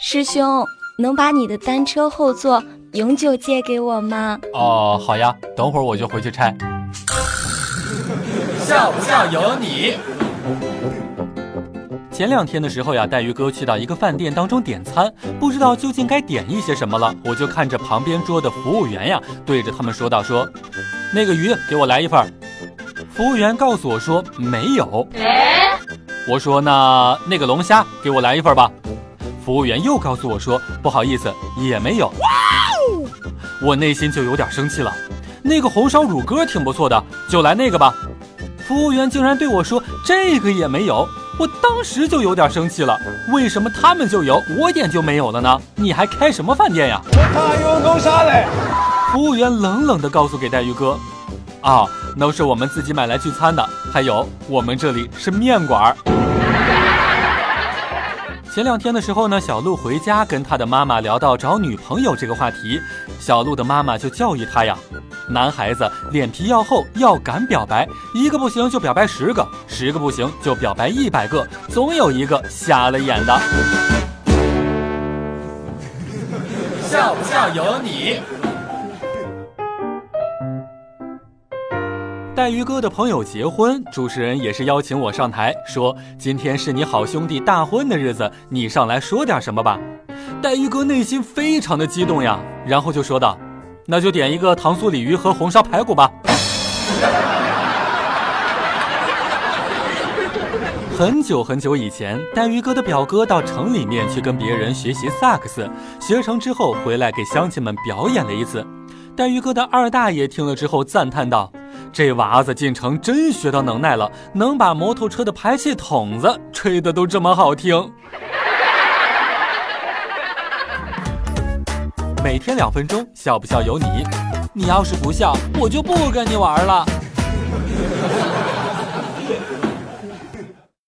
师兄，能把你的单车后座永久借给我吗？哦，好呀，等会儿我就回去拆。笑不笑由你。前两天的时候呀，带鱼哥去到一个饭店当中点餐，不知道究竟该点一些什么了。我就看着旁边桌的服务员呀，对着他们说道：“说，那个鱼给我来一份。”服务员告诉我说没有。我说那那个龙虾给我来一份吧。服务员又告诉我说不好意思，也没有。我内心就有点生气了。那个红烧乳鸽挺不错的，就来那个吧。服务员竟然对我说这个也没有。我当时就有点生气了，为什么他们就有，我点就没有了呢？你还开什么饭店呀？我怕有龙虾嘞！服务员冷冷地告诉给黛玉哥，啊，那是我们自己买来聚餐的，还有我们这里是面馆。前两天的时候呢，小鹿回家跟他的妈妈聊到找女朋友这个话题，小鹿的妈妈就教育他呀。男孩子脸皮要厚，要敢表白，一个不行就表白十个，十个不行就表白一百个，总有一个瞎了眼的。笑不笑由你。带鱼哥的朋友结婚，主持人也是邀请我上台，说今天是你好兄弟大婚的日子，你上来说点什么吧。带鱼哥内心非常的激动呀，然后就说道。那就点一个糖醋鲤鱼和红烧排骨吧。很久很久以前，带鱼哥的表哥到城里面去跟别人学习萨克斯，学成之后回来给乡亲们表演了一次。带鱼哥的二大爷听了之后赞叹道：“这娃子进城真学到能耐了，能把摩托车的排气筒子吹得都这么好听。”每天两分钟，笑不笑由你。你要是不笑，我就不跟你玩了。